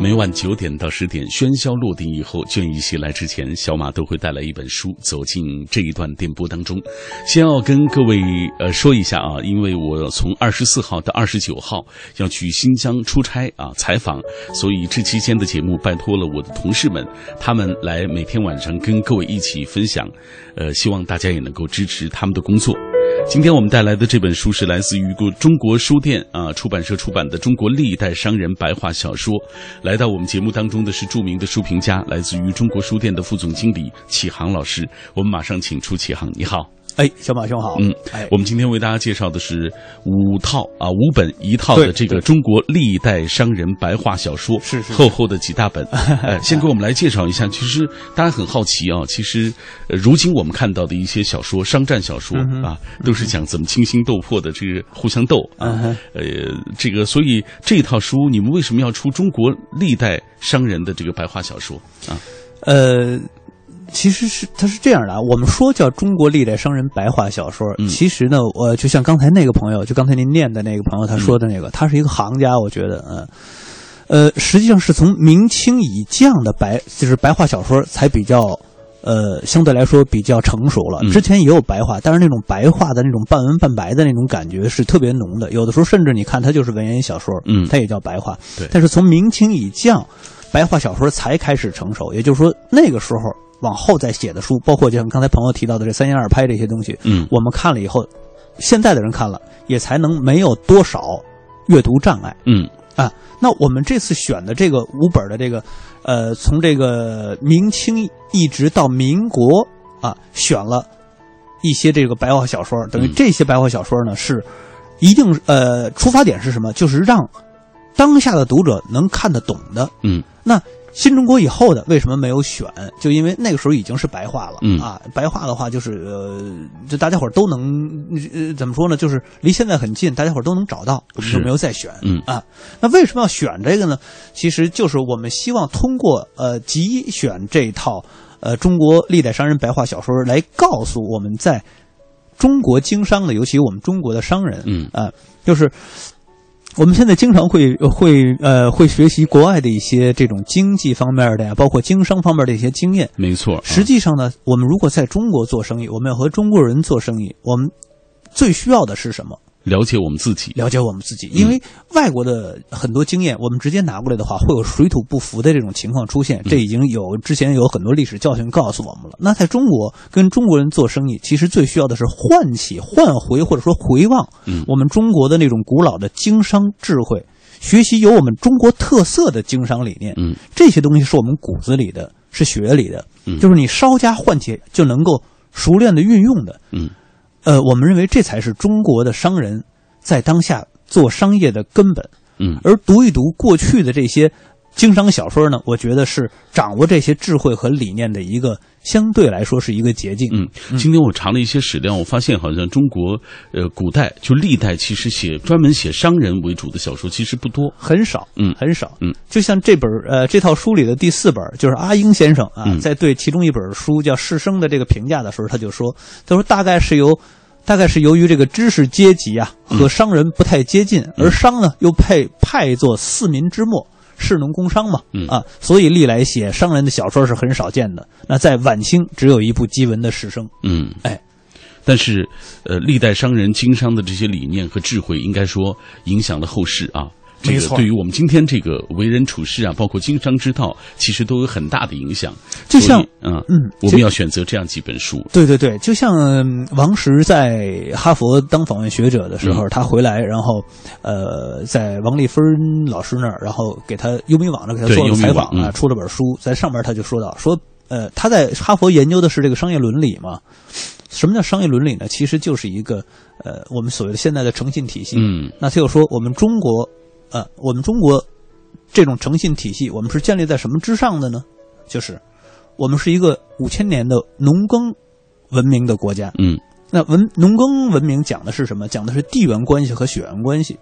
每晚九点到十点，喧嚣落定以后，倦意袭来之前，小马都会带来一本书走进这一段电波当中。先要跟各位呃说一下啊，因为我从二十四号到二十九号要去新疆出差啊采访，所以这期间的节目拜托了我的同事们，他们来每天晚上跟各位一起分享，呃，希望大家也能够支持他们的工作。今天我们带来的这本书是来自于一个中国书店啊出版社出版的《中国历代商人白话小说》。来到我们节目当中的是著名的书评家，来自于中国书店的副总经理启航老师。我们马上请出启航，你好。哎，小马兄好。嗯，哎，我们今天为大家介绍的是五套啊五本一套的这个中国历代商人白话小说，是是是厚厚的几大本。哎，先给我们来介绍一下，其实大家很好奇啊，其实、呃、如今我们看到的一些小说，商战小说、嗯啊，都是讲怎么惊心斗破的这个互相斗啊。嗯呃，这个所以这套书你们为什么要出中国历代商人的这个白话小说啊？呃，其实是它是这样的啊，我们说叫中国历代商人白话小说，嗯。其实呢，我就像刚才那个朋友，就刚才您念的那个朋友他说的那个，他是一个行家，我觉得，嗯。呃，实际上是从明清以降的白，就是白话小说才比较，呃，相对来说比较成熟了。嗯。之前也有白话，但是那种白话的那种半文半白的那种感觉是特别浓的，有的时候甚至你看它就是文言小说，嗯。它也叫白话。对。但是从明清以降，白话小说才开始成熟，也就是说那个时候往后再写的书，包括就像刚才朋友提到的这三言二拍这些东西，嗯我们看了以后，现在的人看了也才能没有多少阅读障碍嗯啊。那我们这次选的这个五本的这个，呃，从这个明清一直到民国啊，选了一些这个白话小说，等于嗯这些白话小说呢是一定呃出发点是什么？就是让当下的读者能看得懂的。嗯那新中国以后的为什么没有选？就因为那个时候已经是白话了、嗯啊，白话的话就是呃，就大家伙都能呃怎么说呢？就是离现在很近，大家伙都能找到，我们是就没有再选。嗯啊，那为什么要选这个呢？其实就是我们希望通过呃集选这套呃中国历代商人白话小说来告诉我们在中国经商的，尤其我们中国的商人，嗯啊，就是我们现在经常会会呃会学习国外的一些这种经济方面的呀，包括经商方面的一些经验。没错。啊实际上呢，我们如果在中国做生意，我们要和中国人做生意，我们最需要的是什么？了解我们自己。了解我们自己，嗯因为外国的很多经验，我们直接拿过来的话，会有水土不服的这种情况出现。嗯这已经有之前有很多历史教训告诉我们了。那在中国跟中国人做生意，其实最需要的是唤起、唤回或者说回望嗯我们中国的那种古老的经商智慧，学习有我们中国特色的经商理念。嗯这些东西是我们骨子里的，是血里的，嗯就是你稍加唤起就能够熟练的运用的。嗯呃，我们认为这才是中国的商人在当下做商业的根本。嗯而读一读过去的这些经商小说呢，我觉得是掌握这些智慧和理念的一个相对来说是一个捷径。嗯，今天我查了一些史料，我发现好像中国呃古代就历代其实写专门写商人为主的小说其实不多。很少，嗯。很少，嗯，就像这本呃这套书里的第四本，就是阿英先生啊，嗯。在对其中一本书叫《士生》的这个评价的时候，他就说，他说大概是由，大概是由于这个知识阶级啊嗯。和商人不太接近，而商呢又派派作四民之末。士农工商嘛，嗯啊，所以历来写商人的小说是很少见的。那在晚清只有一部基文的《士生》，嗯，哎，但是呃，历代商人经商的这些理念和智慧，应该说影响了后世啊。这个对于我们今天这个为人处事啊，包括经商之道，其实都有很大的影响。就像所以嗯嗯我们要选择这样几本书。对对对，就像嗯王石在哈佛当访问学者的时候，嗯他回来，然后呃，在王丽芬老师那儿，然后给他优米网上给他做采访啊，嗯出了本书，在上面他就说到说，呃，他在哈佛研究的是这个商业伦理嘛。什么叫商业伦理呢？其实就是一个呃，我们所谓的现在的诚信体系。嗯那他又说，我们中国，呃，我们中国这种诚信体系，我们是建立在什么之上的呢？就是我们是一个五千年的农耕文明的国家。嗯那文农耕文明讲的是什么？讲的是地缘关系和血缘关系，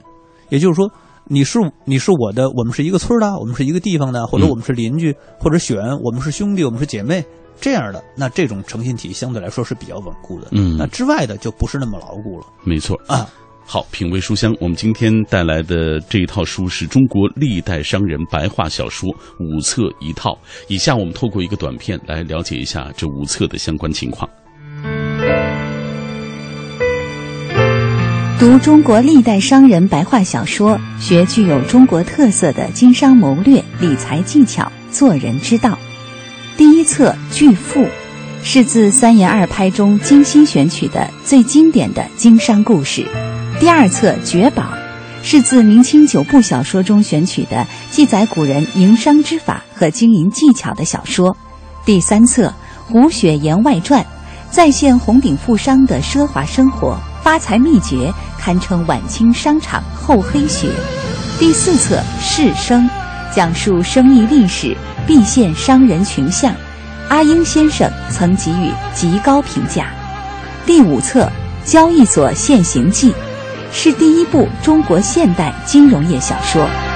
也就是说，你是你是我的，我们是一个村的，我们是一个地方的，或者嗯我们是邻居，或者血缘，我们是兄弟，我们是姐妹，这样的，那这种诚信体相对来说是比较稳固的。嗯那之外的就不是那么牢固了没错。啊。好，品味书香，我们今天带来的这一套书是中国历代商人白话小说五册一套。以下我们透过一个短片来了解一下这五册的相关情况。读中国历代商人白话小说，学具有中国特色的经商谋略、理财技巧、做人之道。第一册《巨富》，是自三言二拍中精心选取的最经典的经商故事。第二册《绝宝》，是自明清九部小说中选取的记载古人营商之法和经营技巧的小说。第三册《胡雪岩外传》，再现红顶富商的奢华生活、发财秘诀，堪称晚清商场厚黑学。第四册《士生》，讲述生意历史，毕现商人群像，阿英先生曾给予极高评价。第五册《交易所现形记》。是第一部中国现代金融业小说。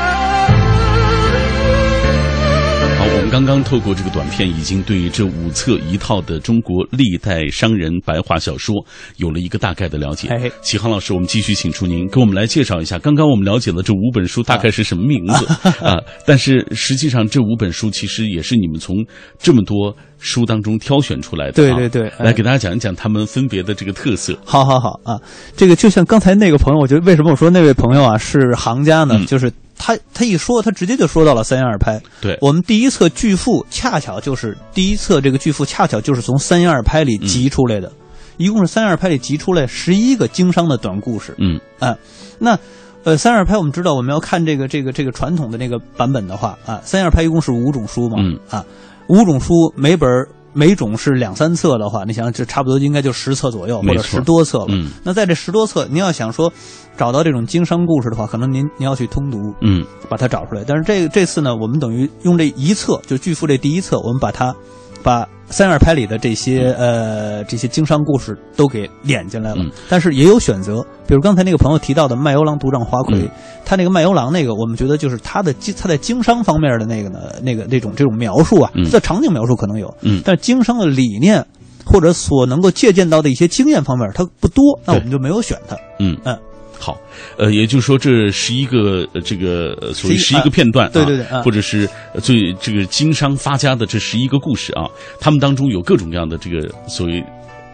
刚刚透过这个短片，已经对这五册一套的中国历代商人白话小说有了一个大概的了解。启航老师，我们继续请出您，给我们来介绍一下。刚刚我们了解了这五本书大概是什么名字 啊？但是实际上这五本书其实也是你们从这么多。书当中挑选出来的，对对对，来给大家讲一讲他们分别的这个特色。好好好啊，这个就像刚才那个朋友，我觉得为什么我说那位朋友啊是行家呢？就是他他一说，他直接就说到了三言二拍。对我们第一册《巨富》，恰巧就是第一册这个《巨富》，恰巧就是从三言二拍里集出来的，一共是三言二拍里集出来十一个经商的短故事。嗯啊，那呃三言二拍，我们知道我们要看这个这个这个传统的那个版本的话啊，三言二拍一共是五种书嘛。嗯啊。五种书，每本每种是两三册的话，你想这差不多应该就十册左右，或者十多册了。嗯，那在这十多册，您要想说找到这种经商故事的话，可能您您要去通读，嗯，把它找出来。但是这这次呢，我们等于用这一册，就巨富这第一册，我们把它把。三二拍里的这些呃这些经商故事都给敛进来了，但是也有选择，比如刚才那个朋友提到的卖油郎独占花魁，他那个卖油郎那个，我们觉得就是他的他在经商方面的那个呢，那个那种这种描述啊，在场景描述可能有，但经商的理念或者所能够借鉴到的一些经验方面，它不多，那我们就没有选它。嗯嗯。好，呃，也就是说，这十一个这个所谓十一个片段，对对对，或者是最这个经商发家的这十一个故事啊，他们当中有各种各样的这个所谓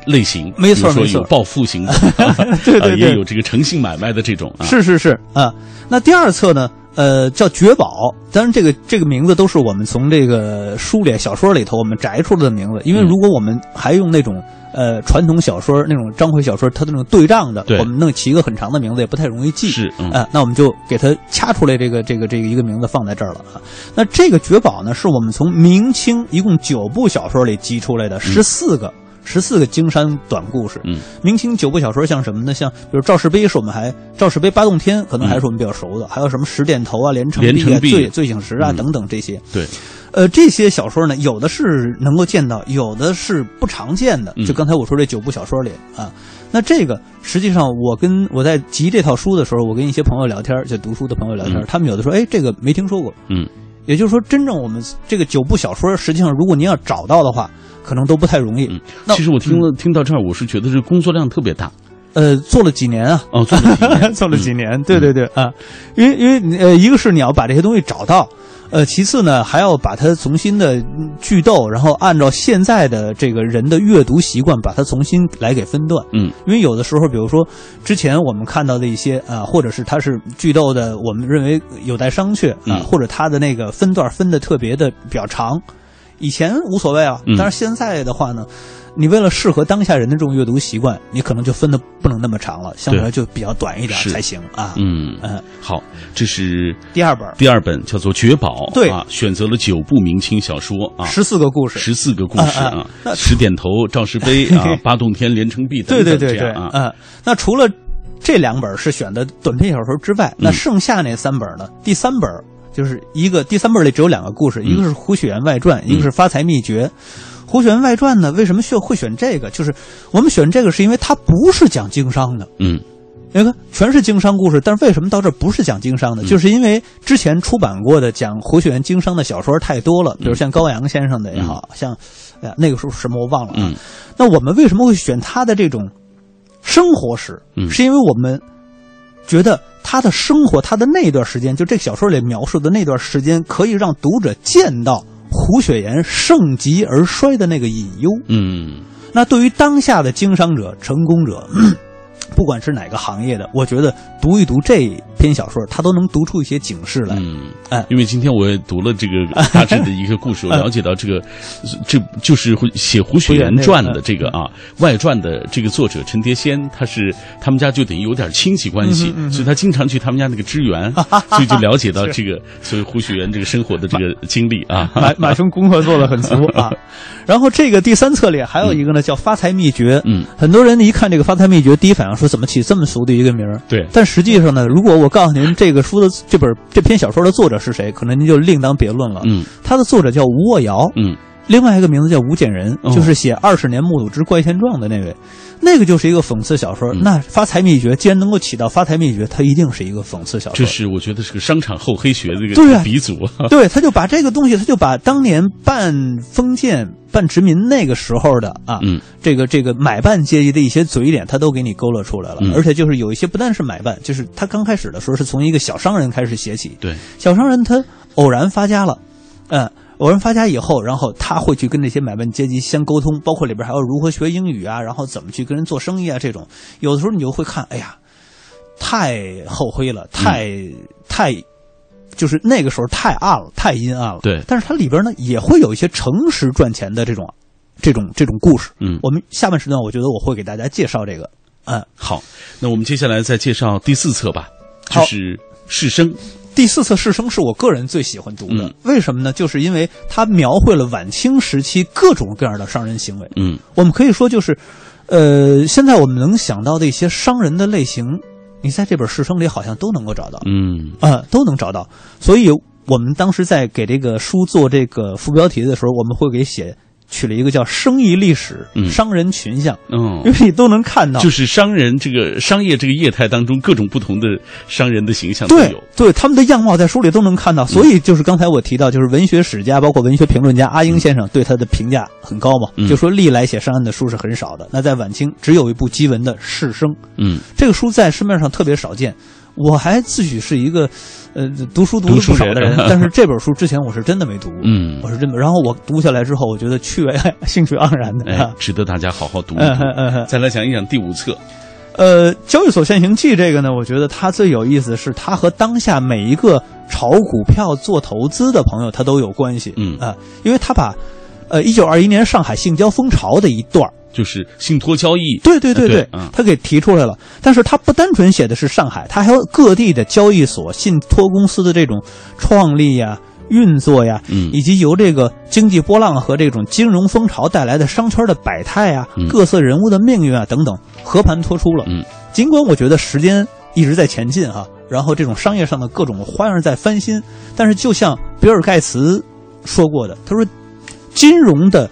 类型，没错没错，有暴富型的，对对对，也有这个诚信买卖的这种，啊。是是是。啊。那第二册呢，呃，叫绝宝，当然这个这个名字都是我们从这个书里小说里头我们摘出来的名字，因为如果我们还用那种。呃，传统小说那种章回小说，它的那种对仗的，我们弄起一个很长的名字也不太容易记。是，啊，那我们就给它掐出来这个这个这个一个名字放在这儿了啊。那这个绝宝呢，是我们从明清一共九部小说里集出来的十四个十四个经商短故事。嗯，明清九部小说像什么呢？像比如赵氏碑是我们还赵氏碑八洞天可能还是我们比较熟的，还有什么十点头啊、连城壁啊、醉醉醒时啊等等这些。对。呃，这些小说呢，有的是能够见到，有的是不常见的。就刚才我说这九部小说里啊，那这个实际上我跟我在集这套书的时候，我跟一些朋友聊天，就读书的朋友聊天，他们有的说，哎，这个没听说过。嗯，也就是说，真正我们这个九部小说，实际上如果您要找到的话，可能都不太容易。其实我听了听到这儿，我是觉得这工作量特别大。呃，做了几年啊？哦，做了几年，做了几年。对对对啊，因为因为呃，一个是你要把这些东西找到。呃，其次呢，还要把它重新的剧斗，然后按照现在的这个人的阅读习惯，把它重新来给分段。嗯，因为有的时候，比如说之前我们看到的一些啊，或者是它是剧斗的，我们认为有待商榷啊，或者它的那个分段分的特别的比较长，以前无所谓啊，但是现在的话呢。你为了适合当下人的这种阅读习惯，你可能就分的不能那么长了，相对来就比较短一点才行啊。嗯嗯，好，这是第二本，第二本叫做《绝宝》，对。啊，选择了九部明清小说啊，十四个故事，十四个故事啊，十点头、赵氏碑啊、八洞天、连城壁等等对对对对。啊。嗯，那除了这两本是选的短篇小说之外，那剩下那三本呢？第三本就是一个第三本里只有两个故事，一个是《胡雪岩外传》，一个是《发财秘诀》。《胡雪岩外传》呢？为什么选会选这个？就是我们选这个，是因为它不是讲经商的。嗯，你看，全是经商故事，但是为什么到这不是讲经商的？就是因为之前出版过的讲胡雪岩经商的小说太多了，比如像高阳先生的也好像，哎呀，那个时候什么我忘了啊。那我们为什么会选他的这种生活史？是因为我们觉得他的生活，他的那段时间，就这个小说里描述的那段时间，可以让读者见到胡雪岩盛极而衰的那个隐忧。嗯那对于当下的经商者、成功者，不管是哪个行业的，我觉得读一读这篇小说，他都能读出一些警示来。嗯，哎因为今天我也读了这个大致的一个故事，我了解到这个，这就是写《胡雪岩传》的这个啊外传的这个作者陈蝶仙，他是他们家就等于有点亲戚关系，所以他经常去他们家那个支援，所以就了解到这个所以胡雪岩这个生活的这个 经历啊。马马兄功课做的很足啊。然后这个第三册里还有一个呢，叫《发财秘诀》。嗯，很多人一看这个《发财秘诀》，第一反应说怎么起这么俗的一个名儿？对但实际上呢，如果我告诉您这个书的这本这篇小说的作者是谁，可能您就另当别论了。嗯他的作者叫吴沃尧，嗯另外一个名字叫吴简仁，哦就是写《二十年目睹之怪现状》的那位，那个就是一个讽刺小说。嗯那《发财秘诀》既然能够起到发财秘诀，它一定是一个讽刺小说。这是我觉得是个商场厚黑学的这对啊个鼻祖啊。对，他就把这个东西，他就把当年办封建、办殖民那个时候的啊，嗯。这个这个买办阶级的一些嘴脸，他都给你勾勒出来了。嗯。而且就是有一些不但是买办，就是他刚开始的时候是从一个小商人开始写起，对，小商人他偶然发家了，嗯。偶然发家以后，然后他会去跟那些买办阶级先沟通，包括里边还有如何学英语啊，然后怎么去跟人做生意啊，这种。有的时候你就会看，哎呀，太后悔了，太、太，就是那个时候太暗了，太阴暗了。对但是它里边呢也会有一些诚实赚钱的这种、这种、这种故事。嗯我们下半时段我觉得我会给大家介绍这个，嗯，好，那我们接下来再介绍第四册吧，就是士生。第四册《士生》是我个人最喜欢读的，嗯为什么呢？就是因为它描绘了晚清时期各种各样的商人行为。嗯我们可以说就是，呃，现在我们能想到的一些商人的类型，你在这本《士生》里好像都能够找到，嗯啊、都能找到。所以我们当时在给这个书做这个副标题的时候，我们会给写取了一个叫“生意历史”、嗯。商人群像，嗯。因为你都能看到，就是商人这个商业这个业态当中各种不同的商人的形象都对有。对，他们的样貌在书里都能看到，所以就是刚才我提到，就是文学史家，包括文学评论家阿英先生对他的评价很高嘛，嗯。就说历来写商人的书是很少的，那在晚清只有一部基文的《士生》，嗯。这个书在市面上特别少见。我还自诩是一个，呃，读书读的不少的人人，但是这本书之前我是真的没读过，嗯我是真的。然后我读下来之后，我觉得趣味 兴趣盎然的。哎，值得大家好好读一读。再来讲一讲第五册。呃，交易所现行记这个呢，我觉得它最有意思的是它和当下每一个炒股票做投资的朋友，它都有关系。嗯啊、因为它把，呃，一九二一年上海性交风潮的一段儿就是信托交易，对对对对嗯。他给提出来了。但是他不单纯写的是上海，他还有各地的交易所、信托公司的这种创立呀、运作呀，嗯。以及由这个经济波浪和这种金融风潮带来的商圈的百态啊、嗯。各色人物的命运啊等等，和盘托出了。嗯。尽管我觉得时间一直在前进哈、然后这种商业上的各种花样在翻新，但是就像比尔盖茨说过的，他说，金融的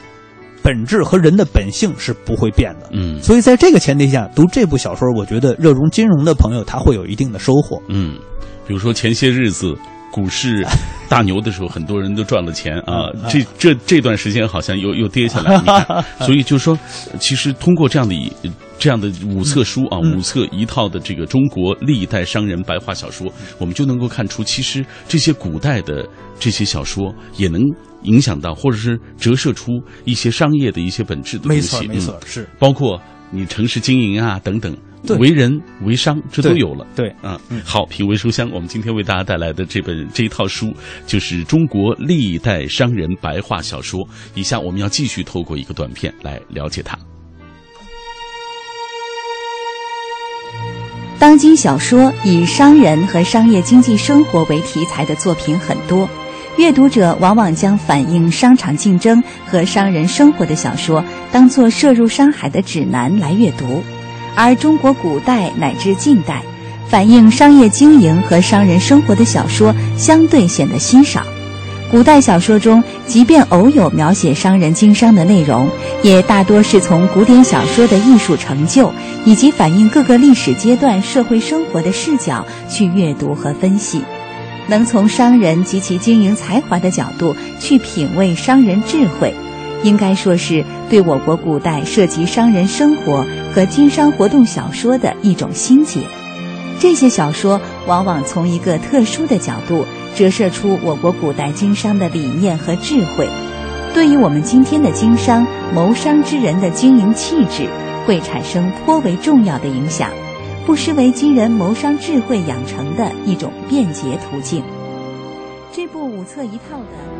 本质和人的本性是不会变的。嗯所以在这个前提下，读这部小说，我觉得热衷金融的朋友他会有一定的收获。嗯，比如说前些日子股市大牛的时候，很多人都赚了钱啊。嗯 这这这段时间好像又又跌下来，你看，所以就说，其实通过这样的一这样的五册书啊，嗯五册一套的这个中国历代商人白话小说，我们就能够看出，其实这些古代的这些小说也能影响到，或者是折射出一些商业的一些本质的东没西。错，没错嗯，是包括你城市经营啊等等，对为人为商这都有了。对。嗯，好，品味书香，我们今天为大家带来的这本这一套书，就是中国历代商人白话小说。以下我们要继续透过一个短片来了解它。当今小说以商人和商业经济生活为题材的作品很多，阅读者往往将反映商场竞争和商人生活的小说当作涉入商海的指南来阅读，而中国古代乃至近代，反映商业经营和商人生活的小说相对显得稀少。古代小说中，即便偶有描写商人经商的内容，也大多是从古典小说的艺术成就以及反映各个历史阶段社会生活的视角去阅读和分析，能从商人及其经营才华的角度去品味商人智慧，应该说是对我国古代涉及商人生活和经商活动小说的一种新解。这些小说往往从一个特殊的角度折射出我国古代经商的理念和智慧，对于我们今天的经商谋商之人的经营气质，会产生颇为重要的影响，不失为今人谋商智慧养成的一种便捷途径。这部五册一套的。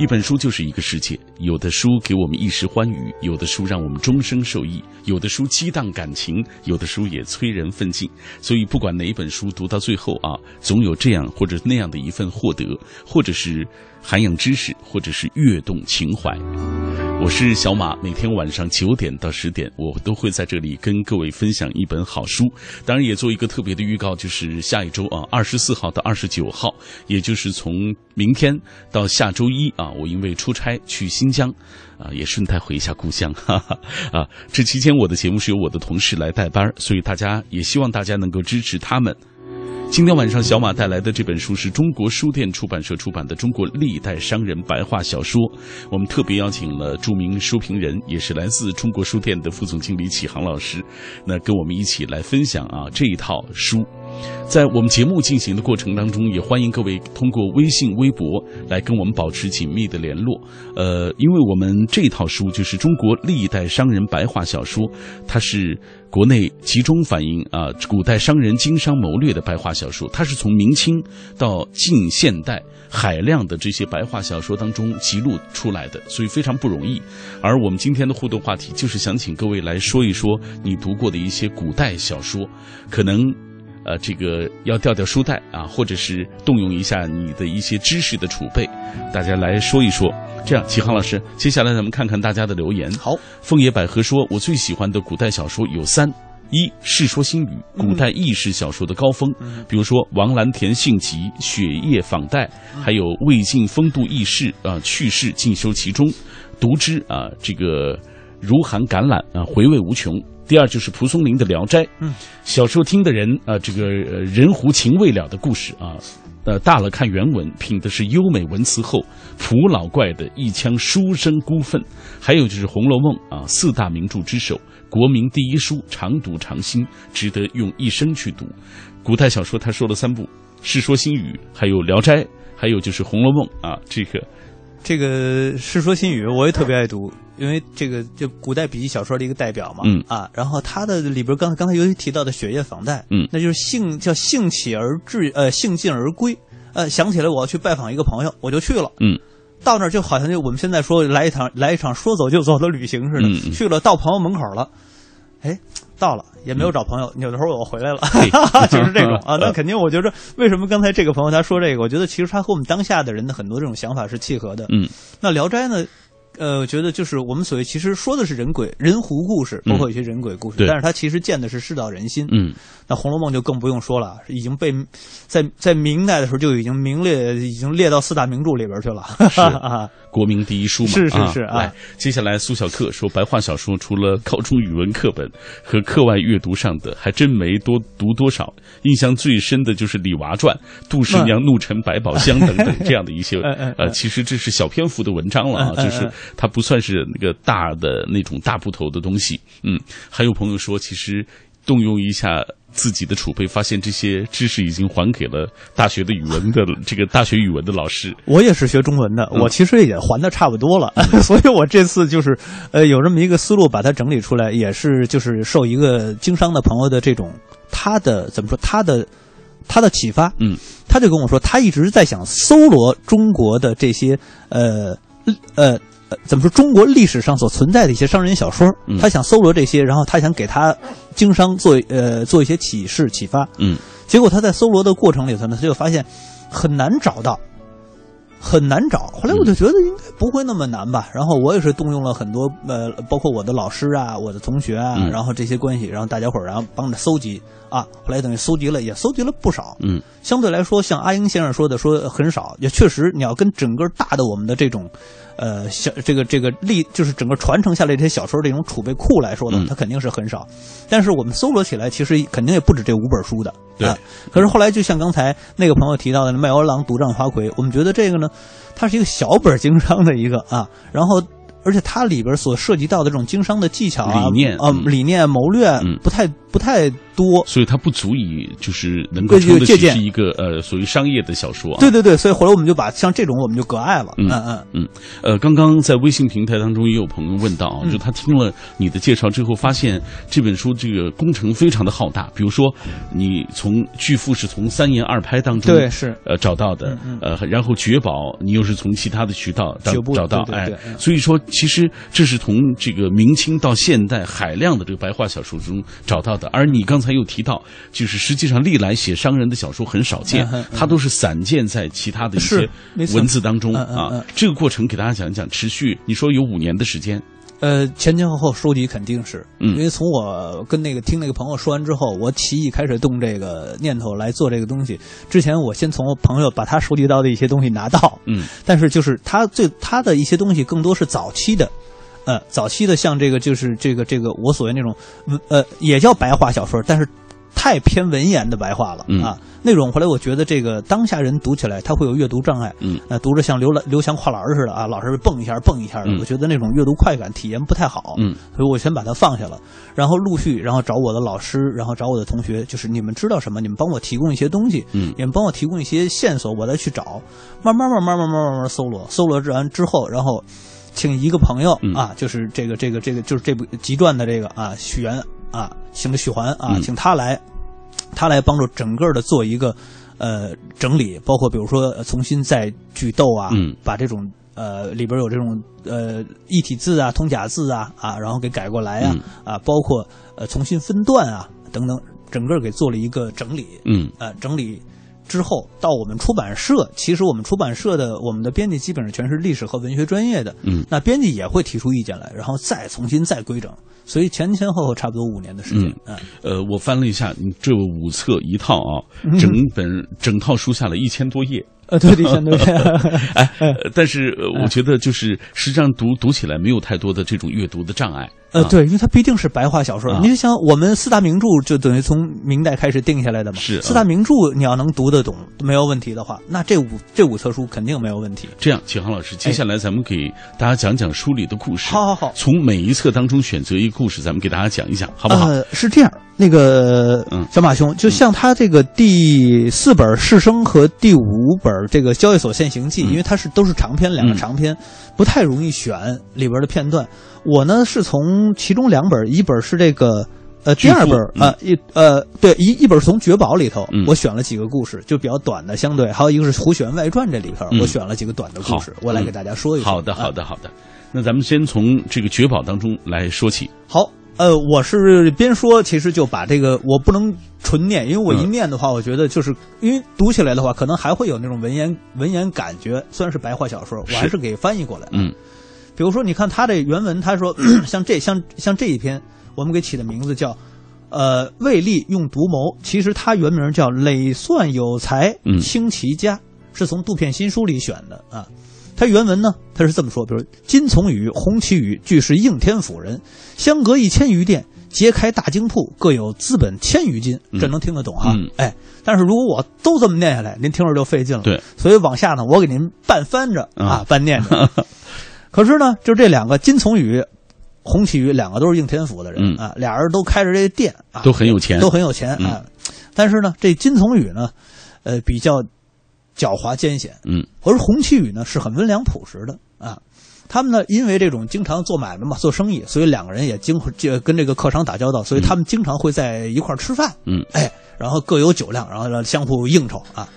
一本书就是一个世界，有的书给我们一时欢愉，有的书让我们终生受益，有的书激荡感情，有的书也催人奋进。所以，不管哪一本书读到最后啊，总有这样或者那样的一份获得，或者是涵养知识，或者是跃动情怀。我是小马，每天晚上九点到十点，我都会在这里跟各位分享一本好书。当然，也做一个特别的预告，就是下一周啊，二十四号到二十九号，也就是从明天到下周一啊，我因为出差去新疆，啊，也顺带回一下故乡，哈哈啊。这期间我的节目是由我的同事来代班，所以大家也希望大家能够支持他们。今天晚上，小马带来的这本书是中国书店出版社出版的《中国历代商人白话小说》。我们特别邀请了著名书评人，也是来自中国书店的副总经理启航老师，那跟我们一起来分享啊这一套书。在我们节目进行的过程当中，也欢迎各位通过微信、微博来跟我们保持紧密的联络。呃，因为我们这套书就是中国历代商人白话小说，它是国内集中反映啊古代商人经商谋略的白话小说，它是从明清到近现代海量的这些白话小说当中记录出来的，所以非常不容易。而我们今天的互动话题就是想请各位来说一说你读过的一些古代小说，可能。呃，这个要调调书袋啊，或者是动用一下你的一些知识的储备，大家来说一说。这样，启航老师，接下来咱们看看大家的留言。好，枫野百合说，我最喜欢的古代小说有三：一《世说新语》，古代轶事小说的高峰，比如说王蓝田性集、雪夜访戴，还有魏晋风度轶事啊趣事尽收其中，读之啊，这个如含橄榄啊，回味无穷。第二就是蒲松龄的《聊斋》，嗯，小时候听的人啊，这个人狐情未了的故事啊，呃，大了看原文，品的是优美文辞后，蒲老怪的一腔书生孤愤。还有就是《红楼梦》啊，四大名著之首，国民第一书，常读常新，值得用一生去读。古代小说他说了三部，《世说新语》，还有《聊斋》，还有就是《红楼梦》啊，这个。这个《世说新语》我也特别爱读，因为这个就古代笔记小说的一个代表嘛。嗯啊，然后他的里边刚刚才尤其提到的《雪夜访戴》，嗯，那就是兴叫兴起而至，呃，兴尽而归。呃，想起来我要去拜访一个朋友，我就去了。嗯，到那儿就好像就我们现在说来一场来一场说走就走的旅行似的。嗯去了到朋友门口了，哎，到了也没有找朋友，有的时候我回来了，就是这种 啊。那肯定，我觉得为什么刚才这个朋友他说这个，我觉得其实他和我们当下的人的很多这种想法是契合的。嗯，那《聊斋》呢？呃，我觉得就是我们所谓其实说的是人鬼人狐故事，包括一些人鬼故事，对但是它其实见的是世道人心。嗯，那《红楼梦》就更不用说了，已经被在在明代的时候就已经名列，已经列到四大名著里边去了。是啊，国民第一书嘛。是是是啊来，接下来苏小克说，白话小说除了高中语文课本和课外阅读上的，还真没多读多少。印象最深的就是《李娃传》《杜十娘怒沉百宝箱》等等 这样的一些 呃，其实这是小篇幅的文章了啊，就是它不算是那个大的那种大部头的东西。嗯，还有朋友说，其实动用一下。自己的储备，发现这些知识已经还给了大学的语文的这个大学语文的老师。我也是学中文的，嗯我其实也还的差不多了，所以我这次就是呃有这么一个思路，把它整理出来，也是就是受一个经商的朋友的这种他的怎么说他的他的启发，嗯，他就跟我说，他一直在想搜罗中国的这些呃呃。呃，怎么说？中国历史上所存在的一些商人小说，嗯他想搜罗这些，然后他想给他经商做呃做一些启示启发。嗯，结果他在搜罗的过程里头呢，他就发现很难找到，很难找。后来我就觉得应该不会那么难吧。然后我也是动用了很多呃，包括我的老师啊、我的同学啊，嗯然后这些关系，然后大家伙儿然后帮着搜集啊。后来等于搜集了，也搜集了不少。嗯，相对来说，像阿英先生说的，说很少，也确实，你要跟整个大的我们的这种，呃，小这个这个历，就是整个传承下来这些小说这种储备库来说呢嗯，它肯定是很少。但是我们搜罗起来，其实肯定也不止这五本书的。对啊可是后来，就像刚才那个朋友提到的《卖欧郎独占花魁》，我们觉得这个呢，它是一个小本经商的一个啊，然后。而且它里边所涉及到的这种经商的技巧啊、理念啊、嗯理念、谋略嗯不太不太多。所以它不足以就是能够称得起是一个呃属于商业的小说啊。对对对，所以后来我们就把像这种我们就割爱了。嗯嗯嗯。呃，刚刚在微信平台当中也有朋友问到，就他听了你的介绍之后，发现这本书这个工程非常的浩大。比如说，你从巨富是从三言二拍当中对是呃找到的，呃，然后绝宝你又是从其他的渠道找找到，哎，所以说其实这是从这个明清到现代海量的这个白话小说中找到的。而你刚才又提到，就是实际上历来写商人的小说很少见，它都是散见在其他的一些文字当中啊。这个过程给大家讲一讲，持续你说有五年的时间。呃，前前后后收集肯定是，因为从我跟那个听那个朋友说完之后，我起意开始动这个念头来做这个东西。之前我先从朋友把他收集到的一些东西拿到，嗯，但是就是他最他的一些东西更多是早期的，呃，早期的像这个就是这个这个我所谓那种呃也叫白话小说，但是太偏文言的白话了啊。那种后来我觉得这个当下人读起来他会有阅读障碍，嗯，那读着像刘兰刘翔跨栏似的啊，老是蹦一下蹦一下的，我觉得那种阅读快感体验不太好，嗯，所以我先把它放下了，然后陆续然后找我的老师，然后找我的同学，就是你们知道什么，你们帮我提供一些东西，嗯，你们帮我提供一些线索，我再去找，慢慢慢慢慢慢慢慢搜罗，搜罗完之后，然后请一个朋友啊，就是这个这个这个就是这部集传的这个啊许源啊，请许环啊，请他来。他来帮助整个的做一个，呃，整理，包括比如说重新再剧斗啊，把这种呃里边有这种呃一体字啊、通假字啊啊，然后给改过来啊啊，包括呃重新分段啊等等，整个给做了一个整理。嗯，呃，整理之后到我们出版社，其实我们出版社的我们的编辑基本上全是历史和文学专业的。嗯，那编辑也会提出意见来，然后再重新再规整。所以前前后后差不多五年的时间。嗯，呃，我翻了一下，你这五册一套啊，整本整套书下来一千多页。呃，对，一千多页。哎，但是我觉得就是实际上读读起来没有太多的这种阅读的障碍。呃，对，因为它毕竟是白话小说。你就想，我们四大名著就等于从明代开始定下来的嘛。是四大名著，你要能读得懂，没有问题的话，那这五这五册书肯定没有问题。这样，启航老师，接下来咱们给大家讲讲书里的故事。好好好，从每一册当中选择一个故事，咱们给大家讲一讲，好不好？呃，是这样，那个小马兄，就像他这个第四本《世生》和第五本这个《交易所现行记》，因为它是都是长篇，两个长篇，不太容易选里边的片段。我呢是从其中两本，一本是这个呃第二本啊一呃对一一本从《绝宝》里头，我选了几个故事，就比较短的，相对还有一个是《胡雪岩外传》这里头，我选了几个短的故事，我来给大家说一说。好的，好的，好的。那咱们先从这个《绝宝》当中来说起。好，呃，我是边说，其实就把这个我不能纯念，因为我一念的话，我觉得就是因为读起来的话，可能还会有那种文言文言感觉。虽然是白话小说，我还是给翻译过来。嗯。比如说，你看他这原文，他说 像这像像这一篇，我们给起的名字叫，呃，魏立用独谋。其实他原名叫累算有才，清其家，是从杜片新书里选的啊。他原文呢，他是这么说：，比如金从宇、洪启宇俱是应天府人，相隔一千余店，皆开大京铺，各有资本千余金。这能听得懂哈？哎，但是如果我都这么念下来，您听着就费劲了。对，所以往下呢，我给您半翻着啊，半念着。可是呢，就这两个金从宇、洪启宇，两个都是应天府的人啊，俩人都开着这店啊，都很有钱，都很有钱啊。但是呢，这金从宇呢，呃，比较狡猾艰险，嗯，而洪启宇呢是很温良朴实的啊。他们呢，因为这种经常做买卖嘛，做生意，所以两个人也经跟这个客商打交道，所以他们经常会在一块吃饭，嗯，哎，然后各有酒量，然后相互应酬啊。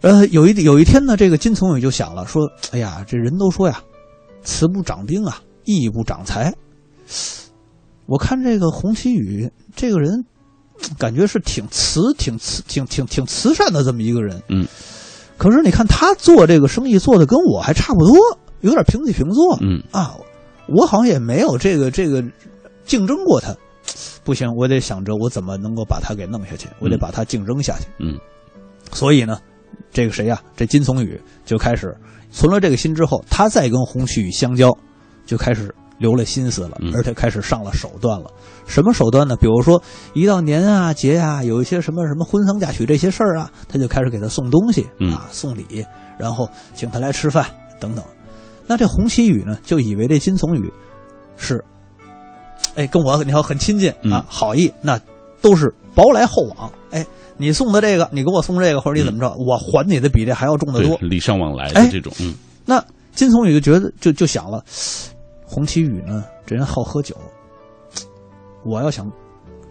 呃，有一有一天呢，这个金从宇就想了，说：“哎呀，这人都说呀。”慈不掌兵啊，义不掌财。我看这个洪启宇这个人，感觉是挺慈、挺慈、挺挺挺慈善的这么一个人。嗯。可是你看他做这个生意做的跟我还差不多，有点平起平坐。嗯。啊，我好像也没有这个这个竞争过他。不行，我得想着我怎么能够把他给弄下去，我得把他竞争下去。嗯。所以呢，这个谁呀？这金从宇就开始。存了这个心之后，他再跟洪旭宇相交，就开始留了心思了，而且开始上了手段了。什么手段呢？比如说一到年啊节啊，有一些什么什么婚丧嫁娶这些事儿啊，他就开始给他送东西啊，送礼，然后请他来吃饭等等。那这洪启宇呢，就以为这金从宇是哎，跟我你好很亲近嗯啊，好意，那都是薄来厚往。哎，你送的这个，你给我送这个，或者你怎么着，我还你的比这还要重得多。礼尚往来哎的这种，嗯那金从宇就觉得就就想了，洪奇宇呢，这人好喝酒，我要想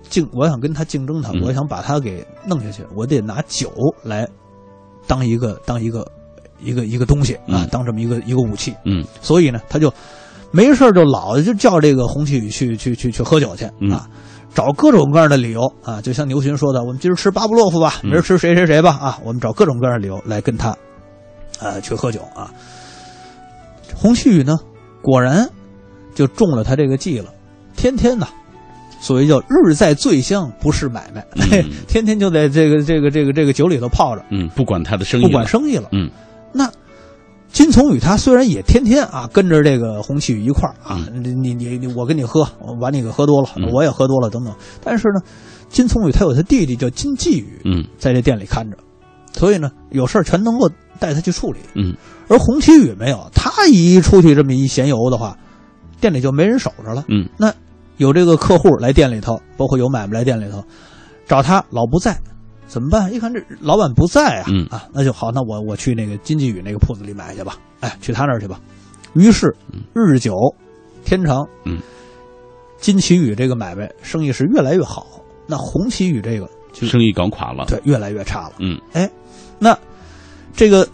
竞，我想跟他竞争他，嗯。我想把他给弄下去，我得拿酒来当一个当一个一个一个东西啊嗯，当这么一个一个武器。嗯。所以呢，他就没事儿就老就叫这个洪七宇去去去去喝酒去嗯。啊，找各种各样的理由啊，就像牛群说的，我们今儿吃巴布洛夫吧，嗯。明儿吃谁谁谁吧啊，我们找各种各样的理由来跟他呃去喝酒啊。洪七宇呢，果然就中了他这个计了，天天呐。所谓叫日在醉乡不是买卖，天天就在这个这个这个这个酒里头泡着，嗯，不管他的生意不，管生意了。嗯那金从宇他虽然也天天啊跟着这个洪七宇一块儿啊，你你你你我跟你喝，我把你给喝多了，嗯我也喝多了等等。但是呢，金从宇他有他弟弟叫金继宇嗯在这店里看着，所以呢有事儿全能够带他去处理。嗯而洪七宇没有，他一出去这么一闲游的话，店里就没人守着了。嗯那有这个客户来店里头，包括有买卖来店里头，找他老不在，怎么办？一看这老板不在啊，嗯啊，那就好，那我我去那个金继宇那个铺子里买去吧，哎，去他那儿去吧。于是日久天长，嗯，金奇宇这个买卖生意是越来越好，那红旗宇这个就生意搞垮了，对越来越差了。嗯哎，那这个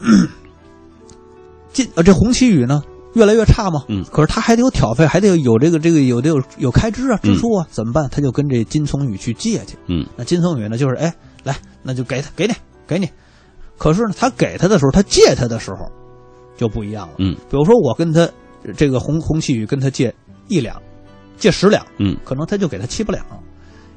金呃这红旗宇呢越来越差嘛，嗯。可是他还得有挑费，还得有有这个这个有得有有开支啊嗯。支出啊，怎么办？他就跟这金从宇去借去。嗯。那金从宇呢，就是哎来，那就给他给你给你。可是呢，他给他的时候，他借他的时候就不一样了。嗯。比如说我跟他这个红红旗宇跟他借一两，借十两，嗯。可能他就给他七八两，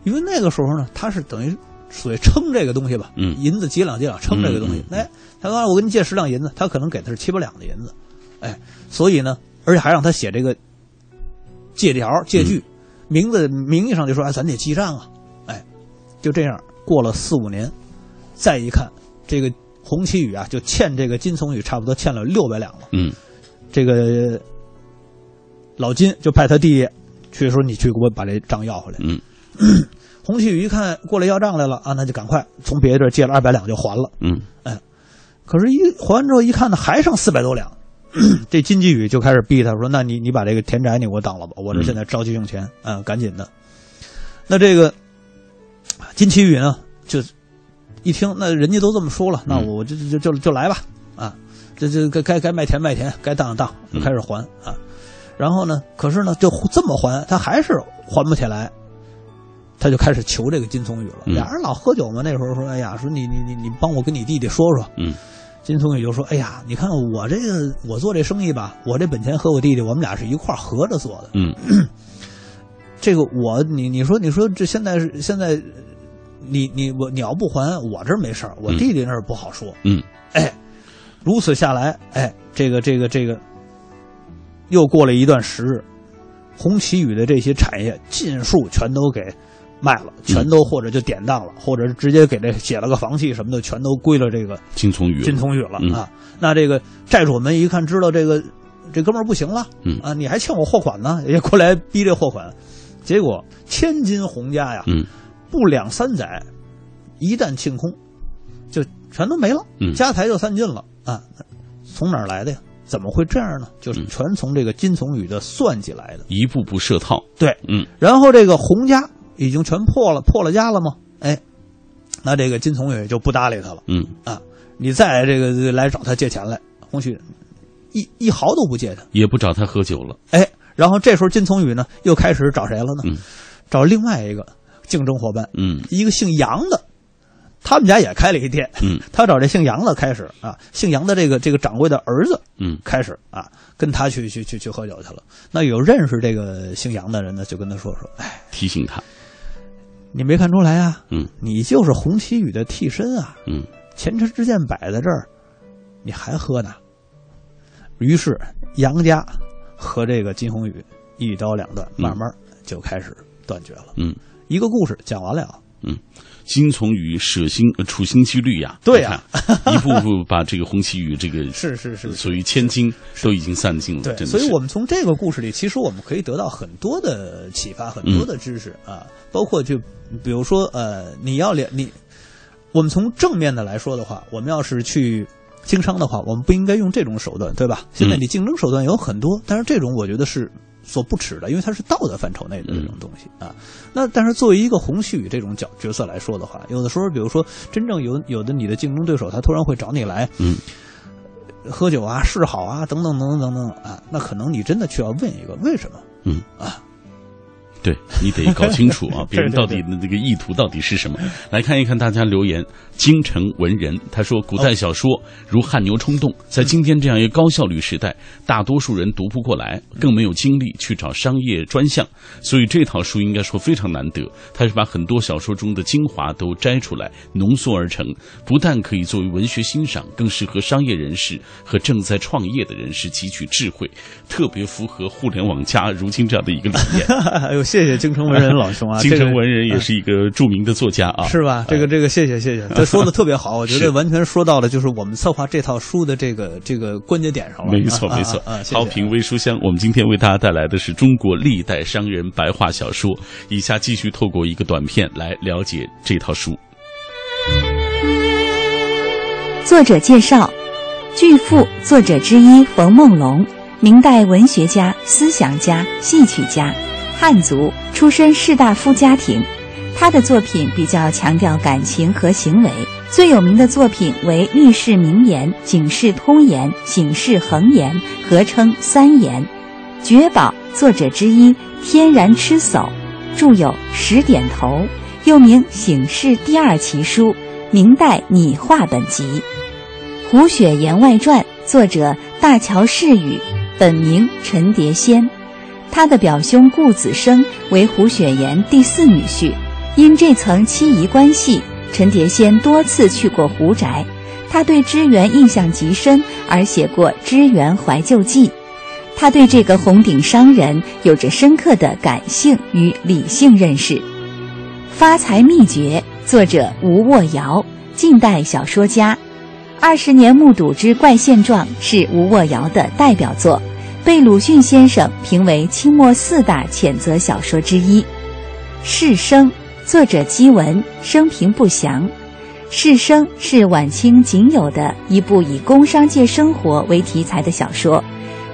因为那个时候呢，他是等于属于称这个东西吧，嗯。银子几两几两称这个东西。哎，他说我跟你借十两银子，他可能给的是七八两的银子，哎，所以呢，而且还让他写这个借条借据，嗯名字名义上就说哎，咱得记账啊，哎，就这样过了四五年，再一看这个洪七宇啊，就欠这个金从宇差不多欠了六百两了。嗯这个老金就派他弟弟去说：“你去给我把这账要回来。嗯”洪启宇一看过来要账来了啊，那就赶快从别的地儿借了二百两就还了。嗯哎可是，一还完之后一看呢，还剩四百多两。这金继宇就开始逼他说：“那你你把这个田宅你给我当了吧，我这现在着急用钱，啊，赶紧的。”那这个金奇宇呢，就一听那人家都这么说了，那嗯我就就就就来吧，啊，这这该该该卖田卖田，该当当就嗯开始还啊。然后呢，可是呢，就这么还，他还是还不起来，他就开始求这个金从宇了。嗯俩人老喝酒嘛，那时候说，哎呀，说你你你你帮我跟你弟弟说说。嗯金从宇就说：“哎呀，你看我这个我做这生意吧，我这本钱和我弟弟，我们俩是一块儿合着做的。嗯 这个我你你说你说这现在是现在，你你我你要不还，我这儿没事儿，我嗯弟弟那儿不好说。嗯哎，如此下来，哎，这个这个这个，又过了一段时日，红旗宇的这些产业尽数全都给卖了，全都或者就典当了，或者是直接给这写了个房契什么的，全都归了这个金从宇金从宇了、嗯啊。那这个债主们一看知道这个这哥们儿不行了，嗯啊，你还欠我货款呢，也过来逼这货款，结果千金洪家呀，嗯不两三载，一旦清空，就全都没了，嗯家财就散尽了啊！从哪儿来的呀？怎么会这样呢？就是嗯全从这个金从宇的算计来的。一步步设套，对，嗯然后这个洪家已经全破了，破了家了吗？哎，那这个金从宇就不搭理他了嗯啊！你再这个来找他借钱来，洪旭一一毫都不借他。也不找他喝酒了，哎，然后这时候金从宇呢又开始找谁了呢？嗯找另外一个竞争伙伴，嗯一个姓杨的，他们家也开了一店。嗯 他找这姓杨的开始啊，姓杨的这个这个掌柜的儿子嗯开始啊，跟他去去去去喝酒去了。那有认识这个姓杨的人呢，就跟他说说，哎，提醒他，你没看出来啊？嗯你就是洪奇宇的替身啊！嗯前车之鉴摆在这儿，你还喝呢？于是杨家和这个金宏宇一刀两断，嗯慢慢就开始断绝了。嗯。一个故事讲完了，金从宇舍心呃处心积虑呀，对呀 一步步把这个红旗与这个是是是是。所谓千金都已经散尽了，对，所以我们从这个故事里，其实我们可以得到很多的启发，很多的知识、啊，包括就比如说呃，你要了你，我们从正面的来说的话，我们要是去经商的话，我们不应该用这种手段，对吧？现在嗯。你竞争手段有很多，但是这种我觉得是。所不耻的，因为它是道德范畴内的这种东西、啊。那但是作为一个洪旭宇这种角角色来说的话，有的时候，比如说真正有有的你的竞争对手，他突然会找你来，嗯，喝酒啊、示好啊，等等等等等等啊，那可能你真的需要问一个为什么？嗯啊，对你得搞清楚啊，别人到底的这个意图到底是什么？来看一看大家留言。京城文人他说，古代小说如汗牛充栋，在今天这样一个高效率时代，大多数人读不过来，更没有精力去找商业专项，所以这套书应该说非常难得。它是把很多小说中的精华都摘出来，浓缩而成，不但可以作为文学欣赏，更适合商业人士和正在创业的人士汲取智慧，特别符合互联网加如今这样的一个理念。哎呦，谢谢谢京城文人老兄啊，京城文人也是一个著名的作家啊，是吧？这个这个，谢谢谢谢，这说的特别好，我觉是得完全说到了就是我们策划这套书的这个这个关节点上了。没错啊没错啊好评微书香，我们今天为大家带来的是中国历代商人白话小说。以下继续透过一个短片来了解这套书。作者介绍：巨富作者之一冯梦龙，明代文学家、思想家、戏曲家，汉族，出身士大夫家庭。他的作品比较强调感情和行为，最有名的作品为《历世名言》《警世通言》《醒世恒言》，合称三言。绝宝作者之一天然吃叟，著有《十点头》，又名《醒世第二奇书》，明代拟话本集。《胡雪岩外传》作者大乔世宇，本名陈蝶仙。他的表兄顾子生为胡雪岩第四女婿，因这层妻姨关系，陈蝶仙多次去过胡宅。他对支源印象极深，而写过《支源怀旧记》。他对这个红顶商人有着深刻的感性与理性认识。《发财秘诀》作者吴沃尧，近代小说家。《二十年目睹之怪现状》是吴沃尧的代表作，被鲁迅先生评为清末四大谴责小说之一。《士生》作者姬文，生平不详。《士生》是晚清仅有的一部以工商界生活为题材的小说，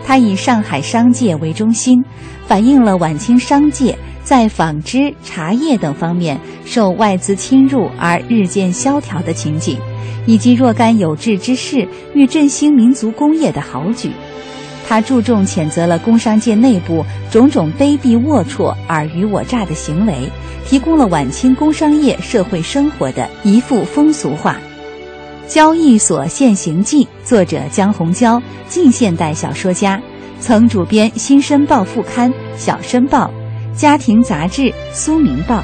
它以上海商界为中心，反映了晚清商界在纺织、茶叶等方面受外资侵入而日渐萧条的情景。以及若干有志之士欲振兴民族工业的豪举，他注重谴责了工商界内部种种卑鄙龌龊、尔虞我诈的行为，提供了晚清工商业社会生活的一幅风俗画。《交易所现形记》作者江红娇，近现代小说家，曾主编《新申报》副刊《小申报》、家庭杂志《苏民报》，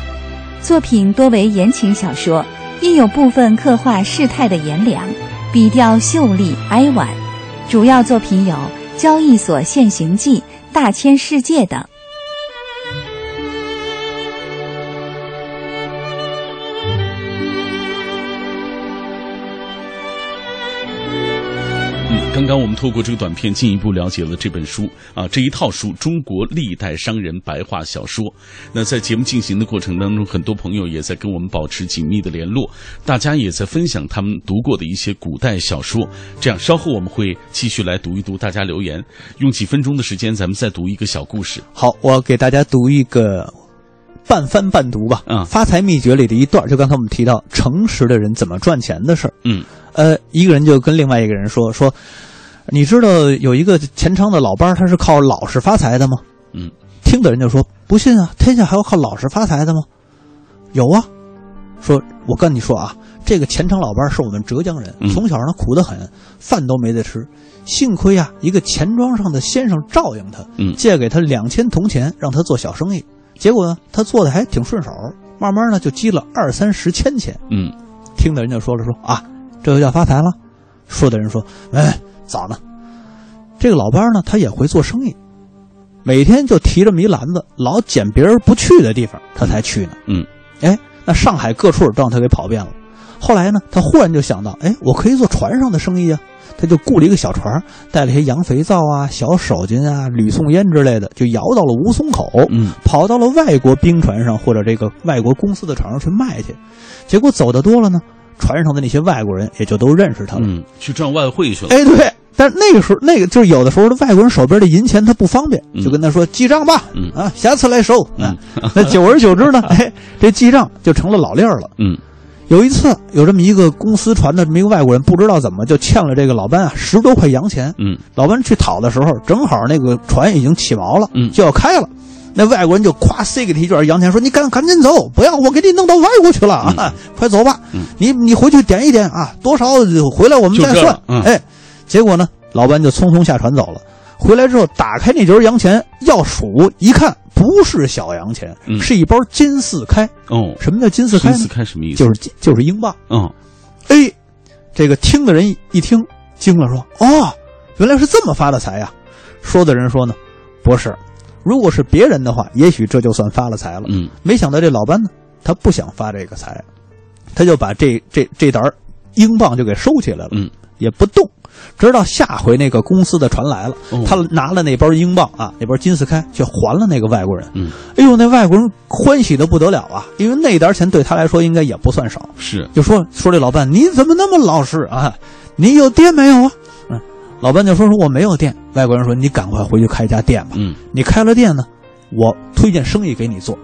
作品多为言情小说。亦有部分刻画世态的炎凉，笔调秀丽哀婉。主要作品有《交易所现行记》《大千世界》等。刚刚我们透过这个短片进一步了解了这本书啊，这一套书《中国历代商人白话小说》。那在节目进行的过程当中，很多朋友也在跟我们保持紧密的联络，大家也在分享他们读过的一些古代小说。这样，稍后我们会继续来读一读大家留言，用几分钟的时间，咱们再读一个小故事。好，我给大家读一个半翻半读吧。嗯发财秘诀》里的一段，就刚才我们提到诚实的人怎么赚钱的事儿。嗯呃，一个人就跟另外一个人说说，你知道有一个钱昌的老班儿，他是靠老实发财的吗？嗯，听的人就说不信啊，天下还有靠老实发财的吗？有啊，说我跟你说啊，这个钱昌老班儿是我们浙江人，嗯从小呢苦得很，饭都没得吃，幸亏啊一个钱庄上的先生照应他，嗯借给他两千铜钱，让他做小生意，结果呢他做的还挺顺手，慢慢呢就积了二三十千钱。嗯听的人就说了说啊，这就叫发财了。说的人说，哎，早呢。这个老班呢，他也会做生意，每天就提着一篮子，老捡别人不去的地方，他才去呢。嗯，哎，那上海各处都让他给跑遍了。后来呢，他忽然就想到，哎，我可以做船上的生意啊。他就雇了一个小船，带了些洋肥皂啊、小手巾啊、吕宋烟之类的，就摇到了吴淞口，嗯，跑到了外国兵船上或者这个外国公司的船上去卖去。结果走的多了呢，船上的那些外国人也就都认识他了，嗯，去赚外汇去了。哎，对。但那个时候，那个就是有的时候的外国人手边的银钱他不方便，就跟他说记账吧，嗯啊，下次来收。嗯，那久而久之呢，哎，这记账就成了老例儿了。嗯。有一次，有这么一个公司船的这么一个外国人，不知道怎么就欠了这个老班啊十多块洋钱。嗯，老班去讨的时候，正好那个船已经起锚了，嗯，就要开了。那外国人就咵塞给他一卷洋钱，说：“你赶赶紧走，不要我给你弄到外国去了啊！快走吧，你你回去点一点啊，多少回来我们再算。”哎，结果呢，老班就匆匆下船走了。回来之后，打开那卷洋钱要数，一看。不是小洋钱，是一包金四开。哦，什么叫金四开？金四开什么意思？就是就是英镑。嗯，哎，这个听的人一听惊了，说：“哦，原来是这么发的财呀！”说的人说呢：“不是，如果是别人的话，也许这就算发了财了。”嗯，没想到这老班呢，他不想发这个财，他就把这这这沓英镑就给收起来了。嗯，也不动。直到下回那个公司的船来了，他拿了那包英镑啊，那包金四开，去还了那个外国人。嗯，哎呦，那外国人欢喜的不得了啊，因为那点钱对他来说应该也不算少。是，就说说这老伴你怎么那么老实啊？你有爹没有啊？嗯，老班就说说我没有店。外国人说你赶快回去开一家店吧。嗯，你开了店呢，我推荐生意给你做。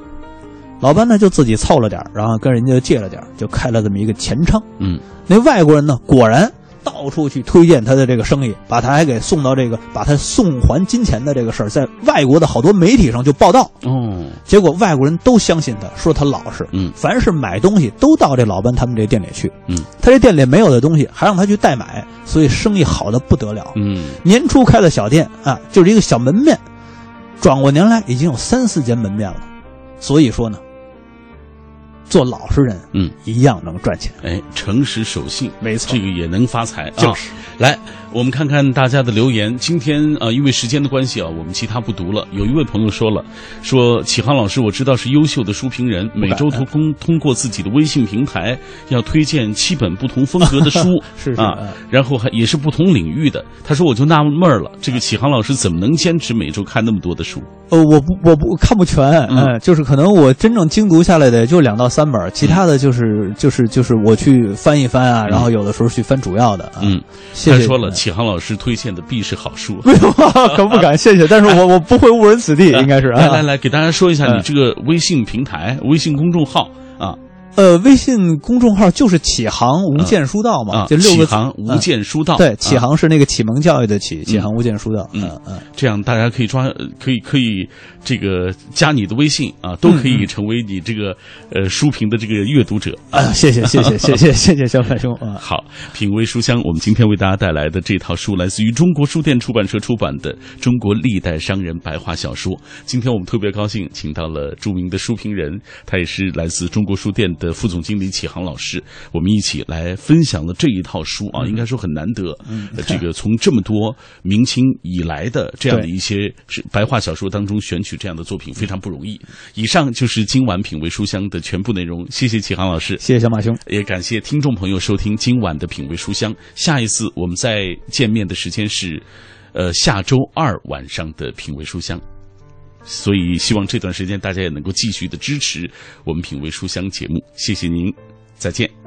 老班呢就自己凑了点然后跟人家借了点就开了这么一个钱仓。嗯，那外国人呢，果然。到处去推荐他的这个生意，把他还给送到这个，把他送还金钱的这个事儿，在外国的好多媒体上就报道。哦，结果外国人都相信他，说他老实。嗯，凡是买东西都到这老班他们这店里去。嗯，他这店里没有的东西还让他去代买，所以生意好的不得了。嗯，年初开的小店啊，就是一个小门面，转过年来已经有三四间门面了。所以说呢。做老实人，嗯，一样能赚钱。哎，诚实守信，没错，这个也能发财。就是，来，我们看看大家的留言。今天啊，因为时间的关系啊，我们其他不读了。有一位朋友说了，说启航老师，我知道是优秀的书评人，每周通通通过自己的微信平台要推荐七本不同风格的书，是啊，然后还也是不同领域的。他说，我就纳闷了，这个启航老师怎么能坚持每周看那么多的书？呃，我不，我不看不全，嗯，就是可能我真正精读下来的就两到三本，其他的就是就是就是我去翻一翻啊，然后有的时候去翻主要的。嗯，他说了，启航老师推荐的必是好书，可不敢，谢谢，但是我我不会误人子弟，应该是。来来来，给大家说一下你这个微信平台、微信公众号啊。呃，微信公众号就是启航无间书道嘛，就六个启航无间书道。对，启航是那个启蒙教育的启，启航无间书道。嗯嗯，这样大家可以抓，可以可以这个加你的微信啊，都可以成为你这个呃书评的这个阅读者啊。谢谢谢谢谢谢谢谢小凯兄啊。好，品味书香，我们今天为大家带来的这套书来自于中国书店出版社出版的《中国历代商人白话小说》。今天我们特别高兴，请到了著名的书评人，他也是来自中国书店的。的副总经理启航老师，我们一起来分享了这一套书啊，应该说很难得。这个从这么多明清以来的这样的一些是白话小说当中选取这样的作品，非常不容易。以上就是今晚品味书香的全部内容，谢谢启航老师，谢谢小马兄，也感谢听众朋友收听今晚的品味书香。下一次我们再见面的时间是，呃，下周二晚上的品味书香。所以，希望这段时间大家也能够继续的支持我们品味书香节目，谢谢您，再见。